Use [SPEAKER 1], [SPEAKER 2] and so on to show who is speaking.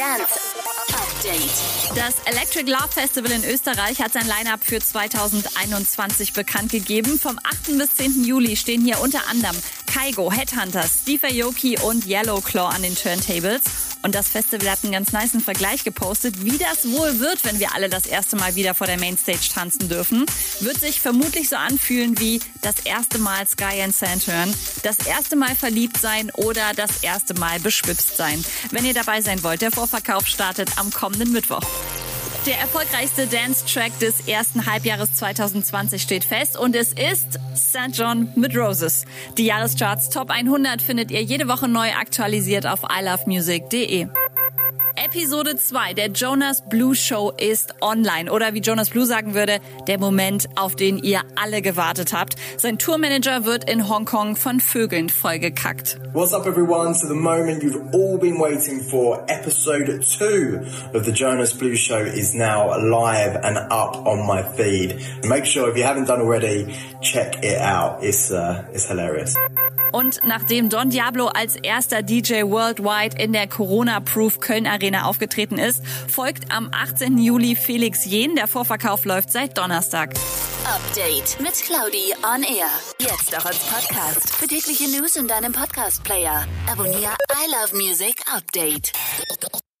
[SPEAKER 1] Dance Update.
[SPEAKER 2] Das Electric Love Festival in Österreich hat sein Line-Up für 2021 bekannt gegeben. Vom 8. bis 10. Juli stehen hier unter anderem Kaigo, Headhunters, Steve Aoki und Yellow Claw an den Turntables. Und das Festival hat einen ganz niceen Vergleich gepostet, wie das wohl wird, wenn wir alle das erste Mal wieder vor der Mainstage tanzen dürfen. Wird sich vermutlich so anfühlen wie das erste Mal Sky and Sand hören, das erste Mal verliebt sein oder das erste Mal beschwipst sein. Wenn ihr dabei sein wollt, der Vorverkauf startet am kommenden Mittwoch. Der erfolgreichste Dance-Track des ersten Halbjahres 2020 steht fest und es ist St. John mit Roses. Die Jahrescharts Top 100 findet ihr jede Woche neu aktualisiert auf ilovemusic.de. Episode 2 der Jonas Blue Show ist online. Oder wie Jonas Blue sagen würde, der Moment, auf den ihr alle gewartet habt. Sein Tourmanager wird in Hongkong von Vögeln vollgekackt.
[SPEAKER 3] What's up, everyone? To the moment you've all been waiting for. Episode two of the Jonas Blue Show is now live and up on my feed. Make sure if you haven't done already, check it out. It's uh, it's hilarious.
[SPEAKER 2] Und nachdem Don Diablo als erster DJ worldwide in der Corona-Proof Köln Arena aufgetreten ist, folgt am 18. Juli Felix Jen. Der Vorverkauf läuft seit Donnerstag.
[SPEAKER 1] Update mit Claudi on Air. Jetzt auch als Podcast. Für tägliche News in deinem Podcast-Player. Abonniere I Love Music Update.